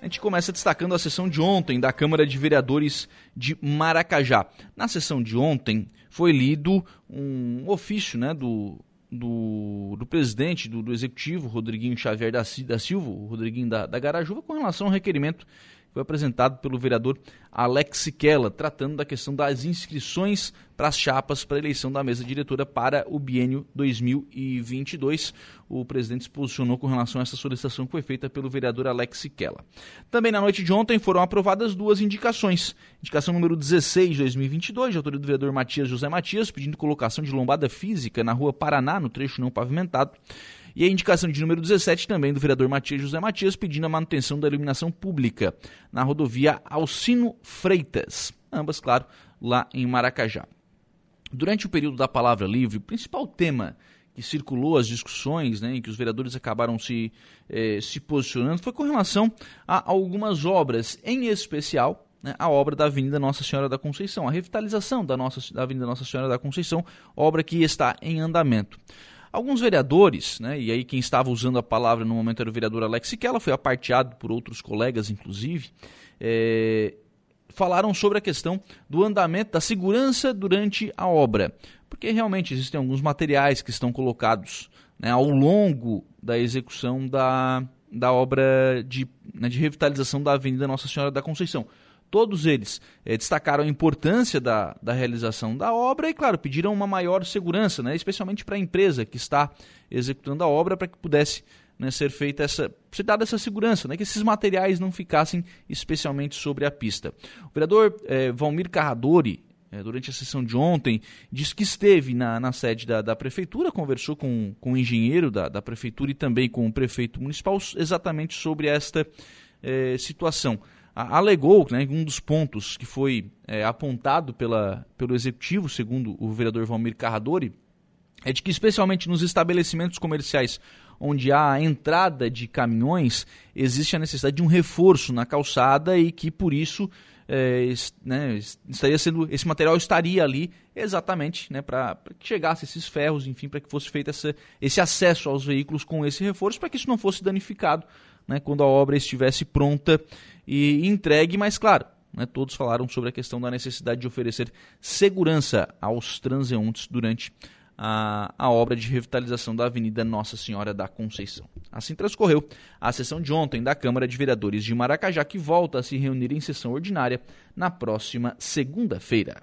A gente começa destacando a sessão de ontem da Câmara de Vereadores de Maracajá. Na sessão de ontem foi lido um ofício né, do, do, do presidente do, do, Executivo, Rodriguinho Xavier da, da Silva, o Rodriguinho da, da Garajuva, com relação ao requerimento foi apresentado pelo vereador Alex Siquela, tratando da questão das inscrições para as chapas para a eleição da mesa diretora para o biênio 2022. O presidente se posicionou com relação a essa solicitação que foi feita pelo vereador Alex Siquela. Também na noite de ontem foram aprovadas duas indicações. Indicação número 16 de 2022, de autoria do vereador Matias José Matias, pedindo colocação de lombada física na rua Paraná, no trecho não pavimentado. E a indicação de número 17 também do vereador Matias José Matias pedindo a manutenção da iluminação pública na rodovia Alcino Freitas, ambas, claro, lá em Maracajá. Durante o período da palavra livre, o principal tema que circulou as discussões, né, em que os vereadores acabaram se, eh, se posicionando, foi com relação a algumas obras, em especial né, a obra da Avenida Nossa Senhora da Conceição, a revitalização da, nossa, da Avenida Nossa Senhora da Conceição, obra que está em andamento. Alguns vereadores, né, e aí quem estava usando a palavra no momento era o vereador Alex ela foi aparteado por outros colegas, inclusive, é, falaram sobre a questão do andamento, da segurança durante a obra. Porque realmente existem alguns materiais que estão colocados né, ao longo da execução da, da obra de, né, de revitalização da Avenida Nossa Senhora da Conceição. Todos eles é, destacaram a importância da, da realização da obra e, claro, pediram uma maior segurança, né, especialmente para a empresa que está executando a obra, para que pudesse né, ser feita essa, ser dada essa segurança, né, que esses materiais não ficassem especialmente sobre a pista. O vereador é, Valmir Carradori, é, durante a sessão de ontem, disse que esteve na, na sede da, da prefeitura, conversou com, com o engenheiro da, da prefeitura e também com o prefeito municipal exatamente sobre esta situação alegou né, um dos pontos que foi é, apontado pela, pelo executivo, segundo o vereador Valmir Carradori, é de que, especialmente nos estabelecimentos comerciais onde há entrada de caminhões, existe a necessidade de um reforço na calçada e que, por isso, é, né, estaria sendo, esse material estaria ali exatamente né, para que chegasse esses ferros, enfim, para que fosse feito essa, esse acesso aos veículos com esse reforço, para que isso não fosse danificado né, quando a obra estivesse pronta e entregue, mas claro, né, todos falaram sobre a questão da necessidade de oferecer segurança aos transeuntes durante a, a, obra de revitalização da Avenida Nossa Senhora da Conceição. Assim transcorreu a sessão de ontem da Câmara de Vereadores de Maracajá, que volta a se reunir em sessão ordinária na próxima segunda-feira.